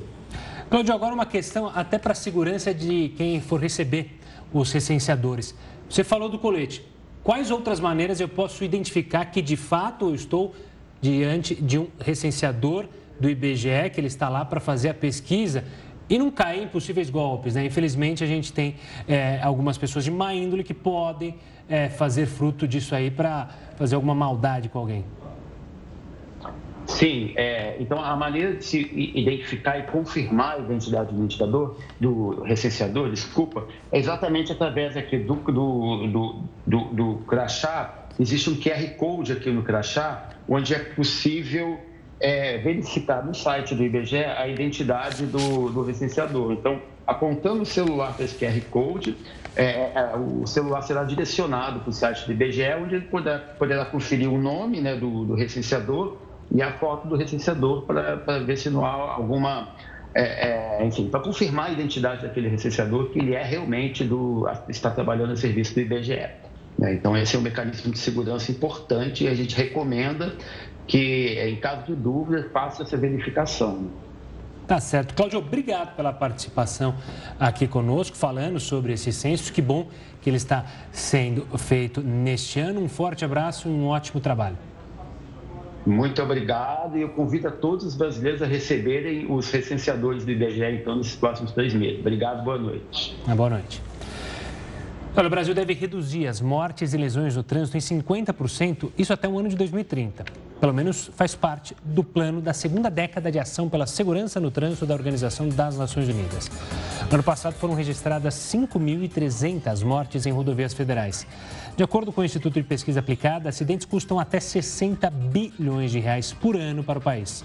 S2: Cláudio, agora uma questão até para a segurança de quem for receber os recenseadores. Você falou do colete. Quais outras maneiras eu posso identificar que de fato eu estou diante de um recenseador do IBGE, que ele está lá para fazer a pesquisa e não cair em possíveis golpes. Né? Infelizmente, a gente tem é, algumas pessoas de má índole que podem é, fazer fruto disso aí para fazer alguma maldade com alguém.
S8: Sim, é, então a maneira de se identificar e confirmar a identidade do identificador, do recenseador, desculpa, é exatamente através aqui do, do, do, do, do crachá. Existe um QR Code aqui no crachá, onde é possível é, verificar no site do IBGE a identidade do, do. Então, apontando o celular para esse QR Code, é, é, o celular será direcionado para o site do IBGE, onde ele poderá, poderá conferir o nome né, do, do, recenseador e a foto do recenseador para, ver se não há alguma. É, é, enfim, para confirmar a identidade daquele recenseador, que ele é realmente do. está trabalhando a serviço do IBGE. Né. Então, esse é um mecanismo de segurança importante e a gente recomenda que, em caso de dúvida, faça essa verificação.
S2: Tá certo. Cláudio, obrigado pela participação aqui conosco, falando sobre esse censo. Que bom que ele está sendo feito neste ano. Um forte abraço e um ótimo trabalho.
S8: Muito obrigado e eu convido a todos os brasileiros a receberem os recenseadores do IBGE, então, nesses próximos três meses. Obrigado, boa noite.
S2: Boa noite. Olha, o Brasil deve reduzir as mortes e lesões no trânsito em 50%, isso até o ano de 2030. Pelo menos faz parte do plano da segunda década de ação pela segurança no trânsito da Organização das Nações Unidas. No ano passado foram registradas 5.300 mortes em rodovias federais. De acordo com o Instituto de Pesquisa Aplicada, acidentes custam até 60 bilhões de reais por ano para o país.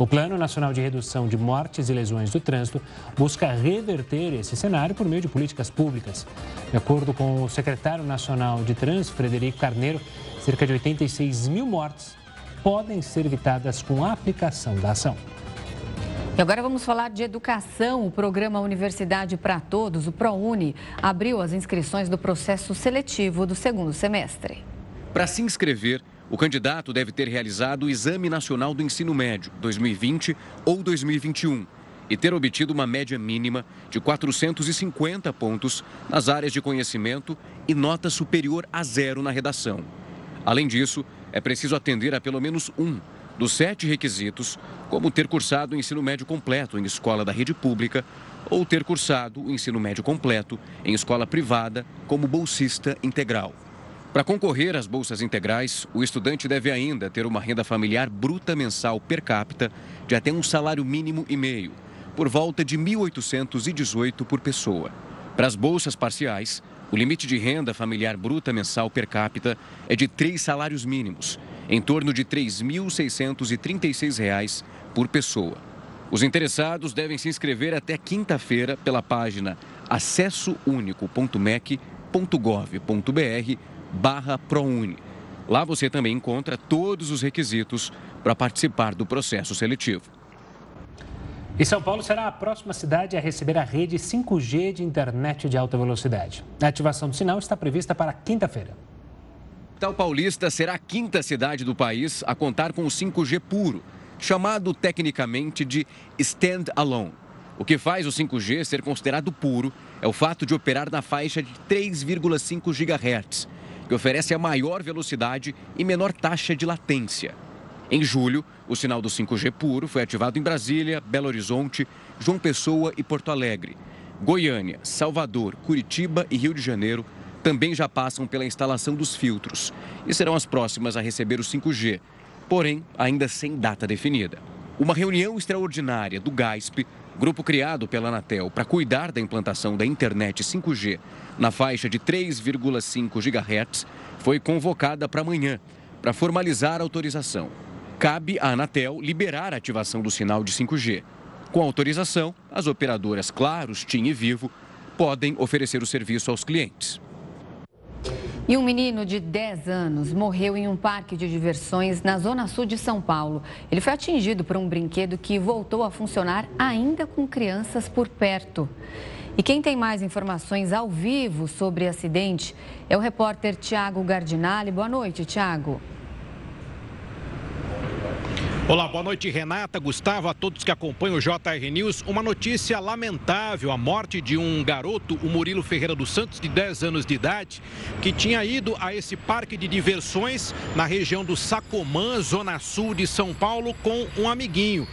S2: O Plano Nacional de Redução de Mortes e Lesões do Trânsito busca reverter esse cenário por meio de políticas públicas. De acordo com o secretário nacional de Trânsito, Frederico Carneiro, cerca de 86 mil mortes podem ser evitadas com a aplicação da ação.
S1: E agora vamos falar de educação. O programa Universidade para Todos, o ProUni, abriu as inscrições do processo seletivo do segundo semestre.
S5: Para se inscrever, o candidato deve ter realizado o Exame Nacional do Ensino Médio 2020 ou 2021 e ter obtido uma média mínima de 450 pontos nas áreas de conhecimento e nota superior a zero na redação. Além disso, é preciso atender a pelo menos um dos sete requisitos, como ter cursado o ensino médio completo em escola da rede pública ou ter cursado o ensino médio completo em escola privada como bolsista integral. Para concorrer às bolsas integrais, o estudante deve ainda ter uma renda familiar bruta mensal per capita de até um salário mínimo e meio, por volta de 1.818 por pessoa. Para as bolsas parciais, o limite de renda familiar bruta mensal per capita é de três salários mínimos, em torno de R$ 3.636 por pessoa. Os interessados devem se inscrever até quinta-feira pela página acessounico.mec.gov.br barra ProUni. Lá você também encontra todos os requisitos para participar do processo seletivo.
S2: E São Paulo será a próxima cidade a receber a rede 5G de internet de alta velocidade. A ativação do sinal está prevista para quinta-feira.
S5: Tal Paulista será a quinta cidade do país a contar com o 5G puro, chamado tecnicamente de stand-alone. O que faz o 5G ser considerado puro é o fato de operar na faixa de 3,5 GHz, que oferece a maior velocidade e menor taxa de latência. Em julho, o sinal do 5G puro foi ativado em Brasília, Belo Horizonte, João Pessoa e Porto Alegre. Goiânia, Salvador, Curitiba e Rio de Janeiro também já passam pela instalação dos filtros e serão as próximas a receber o 5G, porém ainda sem data definida. Uma reunião extraordinária do GASP, grupo criado pela Anatel para cuidar da implantação da internet 5G na faixa de 3,5 GHz, foi convocada para amanhã para formalizar a autorização. Cabe à Anatel liberar a ativação do sinal de 5G. Com autorização, as operadoras Claros, TIM e Vivo podem oferecer o serviço aos clientes.
S1: E um menino de 10 anos morreu em um parque de diversões na zona sul de São Paulo. Ele foi atingido por um brinquedo que voltou a funcionar ainda com crianças por perto. E quem tem mais informações ao vivo sobre o acidente é o repórter Tiago Gardinali. Boa noite, Tiago.
S9: Olá, boa noite, Renata, Gustavo, a todos que acompanham o JR News. Uma notícia lamentável: a morte de um garoto, o Murilo Ferreira dos Santos, de 10 anos de idade, que tinha ido a esse parque de diversões na região do Sacomã, zona sul de São Paulo, com um amiguinho.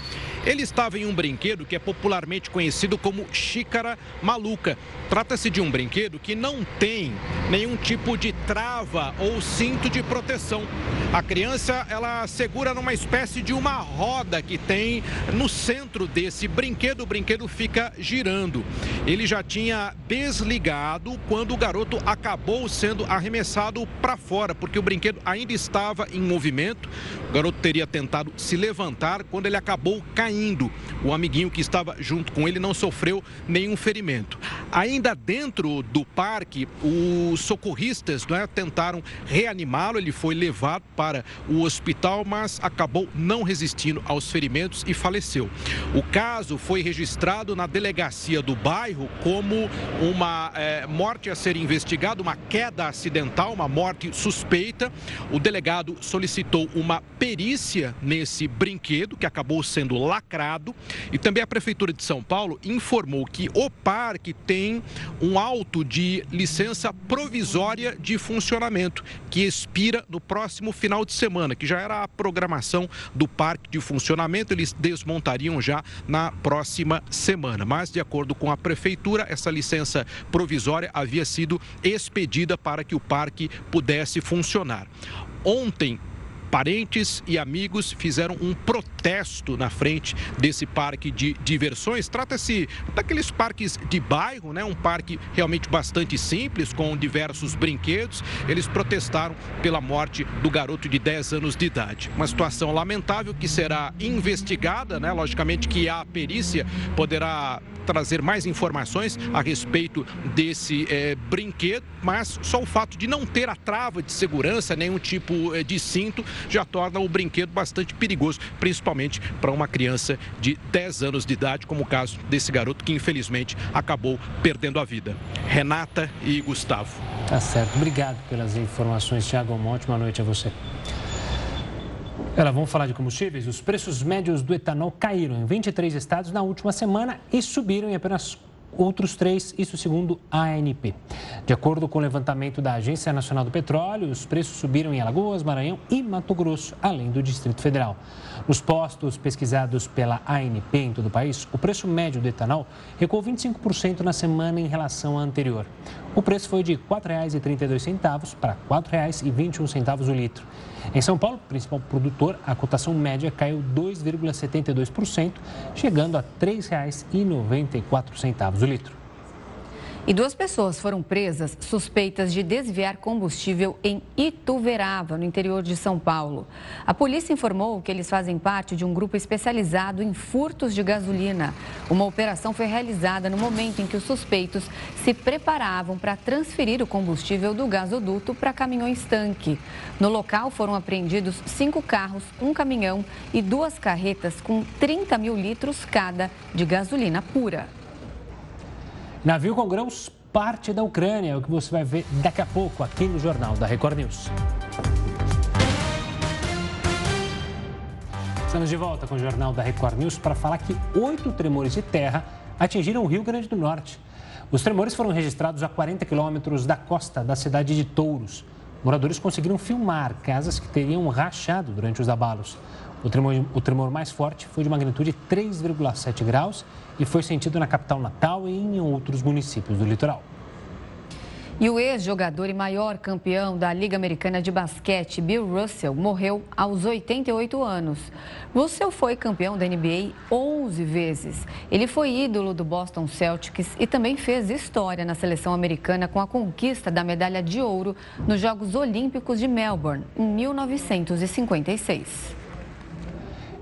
S9: Ele estava em um brinquedo que é popularmente conhecido como xícara maluca. Trata-se de um brinquedo que não tem nenhum tipo de trava ou cinto de proteção. A criança, ela segura numa espécie de uma roda que tem no centro desse brinquedo. O brinquedo fica girando. Ele já tinha desligado quando o garoto acabou sendo arremessado para fora, porque o brinquedo ainda estava em movimento. O garoto teria tentado se levantar quando ele acabou caindo caindo. O amiguinho que estava junto com ele não sofreu nenhum ferimento. Ainda dentro do parque, os socorristas né, tentaram reanimá-lo. Ele foi levado para o hospital, mas acabou não resistindo aos ferimentos e faleceu. O caso foi registrado na delegacia do bairro como uma é, morte a ser investigada, uma queda acidental, uma morte suspeita. O delegado solicitou uma perícia nesse brinquedo que acabou sendo lacrado lacrado. E também a Prefeitura de São Paulo informou que o parque tem um auto de licença provisória de funcionamento, que expira no próximo final de semana, que já era a programação do parque de funcionamento. Eles desmontariam já na próxima semana. Mas, de acordo com a Prefeitura, essa licença provisória havia sido expedida para que o parque pudesse funcionar. Ontem, parentes e amigos fizeram um protesto na frente desse parque de diversões. Trata-se daqueles parques de bairro, né? Um parque realmente bastante simples, com diversos brinquedos. Eles protestaram pela morte do garoto de 10 anos de idade. Uma situação lamentável que será investigada, né? Logicamente que a perícia poderá trazer mais informações a respeito desse é, brinquedo, mas só o fato de não ter a trava de segurança, nenhum tipo é, de cinto, já torna o brinquedo bastante perigoso, principalmente para uma criança de 10 anos de idade, como o caso desse garoto que infelizmente acabou perdendo a vida. Renata e Gustavo.
S2: Tá certo. Obrigado pelas informações, Thiago. Uma ótima noite a você. Ela, vamos falar de combustíveis. Os preços médios do etanol caíram em 23 estados na última semana e subiram em apenas outros três, isso segundo a ANP. De acordo com o levantamento da Agência Nacional do Petróleo, os preços subiram em Alagoas, Maranhão e Mato Grosso, além do Distrito Federal. Nos postos pesquisados pela ANP em todo o país, o preço médio do etanol recuou 25% na semana em relação à anterior. O preço foi de R$ 4,32 para R$ 4,21 o litro. Em São Paulo, principal produtor, a cotação média caiu 2,72%, chegando a R$ 3,94 o litro.
S1: E duas pessoas foram presas suspeitas de desviar combustível em Ituverava, no interior de São Paulo. A polícia informou que eles fazem parte de um grupo especializado em furtos de gasolina. Uma operação foi realizada no momento em que os suspeitos se preparavam para transferir o combustível do gasoduto para caminhões tanque. No local foram apreendidos cinco carros, um caminhão e duas carretas com 30 mil litros cada de gasolina pura.
S2: Navio com grãos parte da Ucrânia, é o que você vai ver daqui a pouco aqui no Jornal da Record News. Estamos de volta com o Jornal da Record News para falar que oito tremores de terra atingiram o Rio Grande do Norte. Os tremores foram registrados a 40 quilômetros da costa da cidade de Touros. Moradores conseguiram filmar casas que teriam rachado durante os abalos. O tremor, o tremor mais forte foi de magnitude 3,7 graus e foi sentido na capital Natal e em outros municípios do litoral.
S1: E o ex-jogador e maior campeão da Liga Americana de Basquete, Bill Russell, morreu aos 88 anos. Russell foi campeão da NBA 11 vezes. Ele foi ídolo do Boston Celtics e também fez história na seleção americana com a conquista da medalha de ouro nos Jogos Olímpicos de Melbourne, em 1956.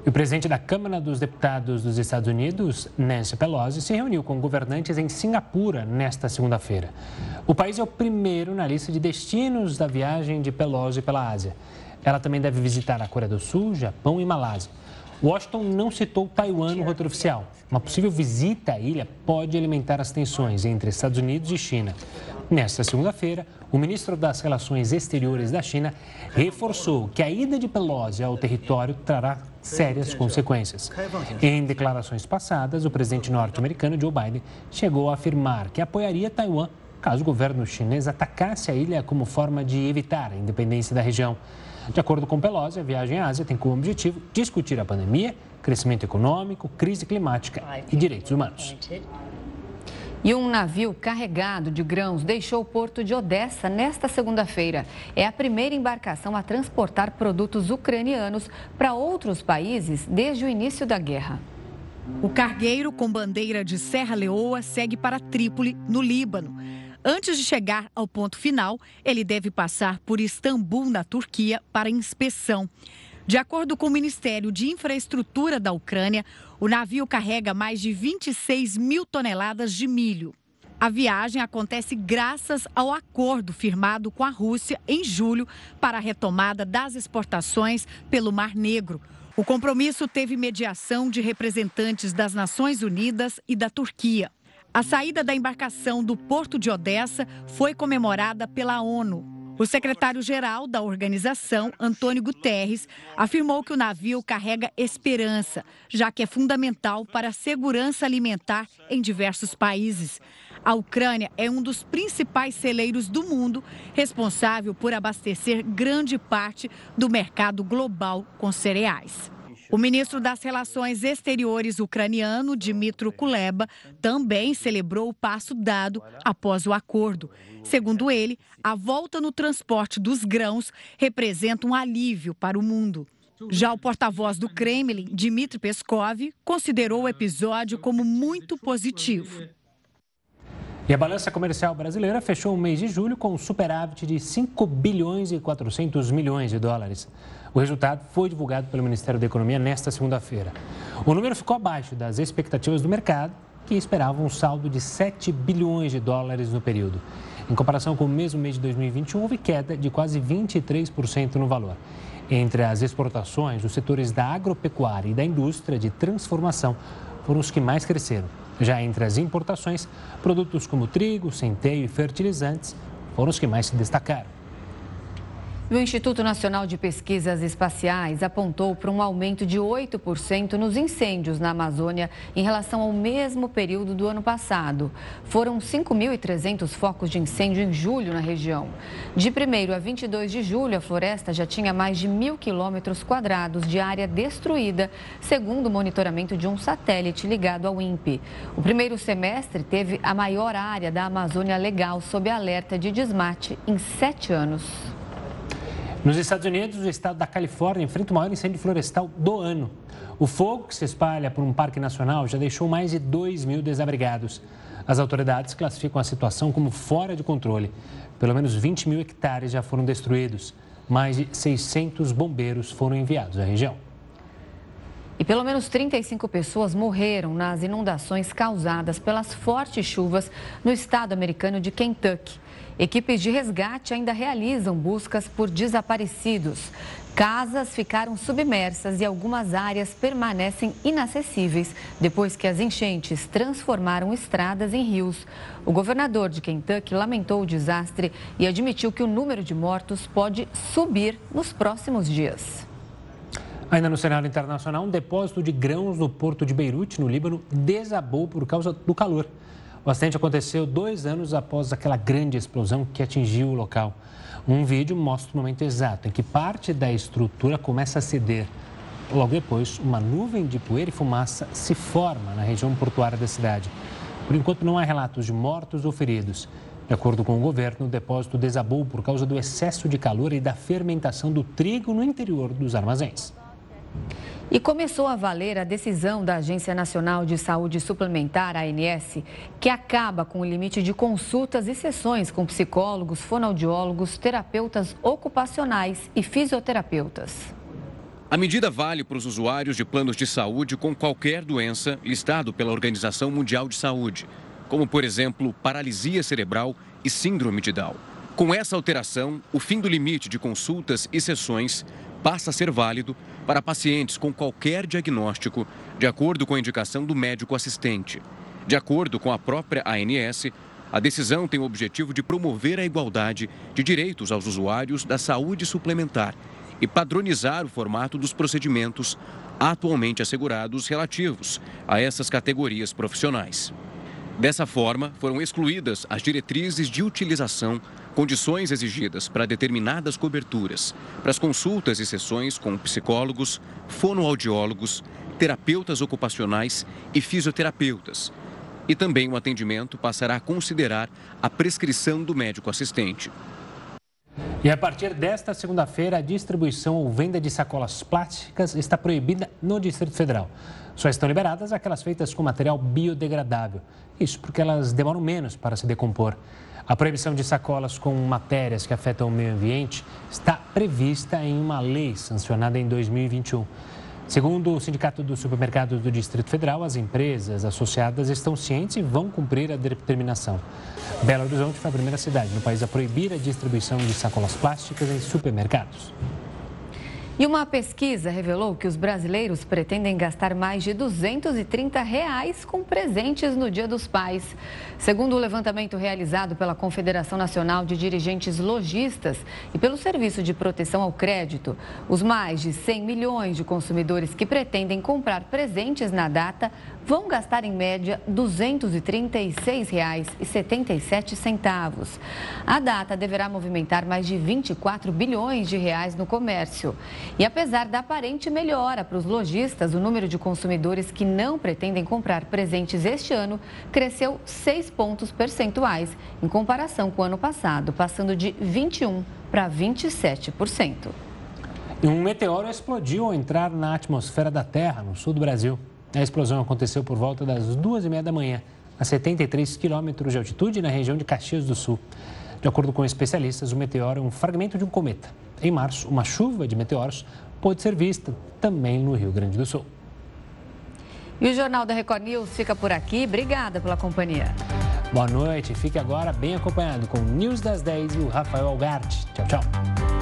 S2: E o presidente da Câmara dos Deputados dos Estados Unidos, Nancy Pelosi, se reuniu com governantes em Singapura nesta segunda-feira. O país é o primeiro na lista de destinos da viagem de Pelosi pela Ásia. Ela também deve visitar a Coreia do Sul, Japão e Malásia. Washington não citou Taiwan no roteiro oficial. Uma possível visita à ilha pode alimentar as tensões entre Estados Unidos e China. Nesta segunda-feira, o ministro das Relações Exteriores da China reforçou que a ida de Pelosi ao território trará sérias consequências. Em declarações passadas, o presidente norte-americano Joe Biden chegou a afirmar que apoiaria Taiwan caso o governo chinês atacasse a ilha como forma de evitar a independência da região. De acordo com Pelosi, a viagem à Ásia tem como objetivo discutir a pandemia, crescimento econômico, crise climática e direitos humanos.
S1: E um navio carregado de grãos deixou o porto de Odessa nesta segunda-feira. É a primeira embarcação a transportar produtos ucranianos para outros países desde o início da guerra.
S3: O cargueiro com bandeira de Serra Leoa segue para Trípoli, no Líbano. Antes de chegar ao ponto final, ele deve passar por Istambul, na Turquia, para inspeção. De acordo com o Ministério de Infraestrutura da Ucrânia, o navio carrega mais de 26 mil toneladas de milho. A viagem acontece graças ao acordo firmado com a Rússia em julho para a retomada das exportações pelo Mar Negro. O compromisso teve mediação de representantes das Nações Unidas e da Turquia. A saída da embarcação do porto de Odessa foi comemorada pela ONU. O secretário-geral da organização, Antônio Guterres, afirmou que o navio carrega esperança, já que é fundamental para a segurança alimentar em diversos países. A Ucrânia é um dos principais celeiros do mundo, responsável por abastecer grande parte do mercado global com cereais. O ministro das Relações Exteriores ucraniano, Dmitry Kuleba, também celebrou o passo dado após o acordo. Segundo ele, a volta no transporte dos grãos representa um alívio para o mundo. Já o porta-voz do Kremlin, Dmitry Peskov, considerou o episódio como muito positivo.
S2: E a balança comercial brasileira fechou o mês de julho com um superávit de 5 bilhões e 400 milhões de dólares. O resultado foi divulgado pelo Ministério da Economia nesta segunda-feira. O número ficou abaixo das expectativas do mercado, que esperavam um saldo de 7 bilhões de dólares no período. Em comparação com o mesmo mês de 2021, houve queda de quase 23% no valor. Entre as exportações, os setores da agropecuária e da indústria de transformação foram os que mais cresceram. Já entre as importações, produtos como trigo, centeio e fertilizantes foram os que mais se destacaram.
S1: O Instituto Nacional de Pesquisas Espaciais apontou para um aumento de 8% nos incêndios na Amazônia em relação ao mesmo período do ano passado. Foram 5.300 focos de incêndio em julho na região. De 1 a 22 de julho, a floresta já tinha mais de mil quilômetros quadrados de área destruída, segundo o monitoramento de um satélite ligado ao INPE. O primeiro semestre teve a maior área da Amazônia legal sob alerta de desmate em sete anos.
S2: Nos Estados Unidos, o estado da Califórnia enfrenta o maior incêndio florestal do ano. O fogo, que se espalha por um parque nacional, já deixou mais de 2 mil desabrigados. As autoridades classificam a situação como fora de controle. Pelo menos 20 mil hectares já foram destruídos. Mais de 600 bombeiros foram enviados à região.
S1: E pelo menos 35 pessoas morreram nas inundações causadas pelas fortes chuvas no estado americano de Kentucky. Equipes de resgate ainda realizam buscas por desaparecidos. Casas ficaram submersas e algumas áreas permanecem inacessíveis depois que as enchentes transformaram estradas em rios. O governador de Kentucky lamentou o desastre e admitiu que o número de mortos pode subir nos próximos dias.
S2: Ainda no cenário internacional, um depósito de grãos no porto de Beirute, no Líbano, desabou por causa do calor. O acidente aconteceu dois anos após aquela grande explosão que atingiu o local. Um vídeo mostra o momento exato em que parte da estrutura começa a ceder. Logo depois, uma nuvem de poeira e fumaça se forma na região portuária da cidade. Por enquanto, não há relatos de mortos ou feridos. De acordo com o governo, o depósito desabou por causa do excesso de calor e da fermentação do trigo no interior dos armazéns.
S1: E começou a valer a decisão da Agência Nacional de Saúde Suplementar, ANS, que acaba com o limite de consultas e sessões com psicólogos, fonoaudiólogos, terapeutas ocupacionais e fisioterapeutas.
S5: A medida vale para os usuários de planos de saúde com qualquer doença listado pela Organização Mundial de Saúde, como, por exemplo, paralisia cerebral e síndrome de Down. Com essa alteração, o fim do limite de consultas e sessões passa a ser válido para pacientes com qualquer diagnóstico, de acordo com a indicação do médico assistente. De acordo com a própria ANS, a decisão tem o objetivo de promover a igualdade de direitos aos usuários da saúde suplementar e padronizar o formato dos procedimentos atualmente assegurados relativos a essas categorias profissionais. Dessa forma, foram excluídas as diretrizes de utilização condições exigidas para determinadas coberturas, para as consultas e sessões com psicólogos, fonoaudiólogos, terapeutas ocupacionais e fisioterapeutas. E também o atendimento passará a considerar a prescrição do médico assistente.
S2: E a partir desta segunda-feira, a distribuição ou venda de sacolas plásticas está proibida no Distrito Federal. Só estão liberadas aquelas feitas com material biodegradável. Isso porque elas demoram menos para se decompor. A proibição de sacolas com matérias que afetam o meio ambiente está prevista em uma lei sancionada em 2021. Segundo o Sindicato dos Supermercados do Distrito Federal, as empresas associadas estão cientes e vão cumprir a determinação. Belo Horizonte foi a primeira cidade no país a proibir a distribuição de sacolas plásticas em supermercados.
S1: E uma pesquisa revelou que os brasileiros pretendem gastar mais de 230 reais com presentes no Dia dos Pais. Segundo o levantamento realizado pela Confederação Nacional de Dirigentes Logistas e pelo Serviço de Proteção ao Crédito, os mais de 100 milhões de consumidores que pretendem comprar presentes na data vão gastar em média R$ 236,77. A data deverá movimentar mais de 24 bilhões de reais no comércio. E apesar da aparente melhora para os lojistas, o número de consumidores que não pretendem comprar presentes este ano cresceu 6 pontos percentuais em comparação com o ano passado, passando de 21 para 27%.
S2: Um meteoro explodiu ao entrar na atmosfera da Terra, no sul do Brasil. A explosão aconteceu por volta das duas e meia da manhã, a 73 quilômetros de altitude na região de Caxias do Sul. De acordo com especialistas, o meteoro é um fragmento de um cometa. Em março, uma chuva de meteoros pôde ser vista também no Rio Grande do Sul.
S1: E o Jornal da Record News fica por aqui. Obrigada pela companhia.
S2: Boa noite. Fique agora bem acompanhado com o News das 10 e o Rafael Algarte. Tchau, tchau.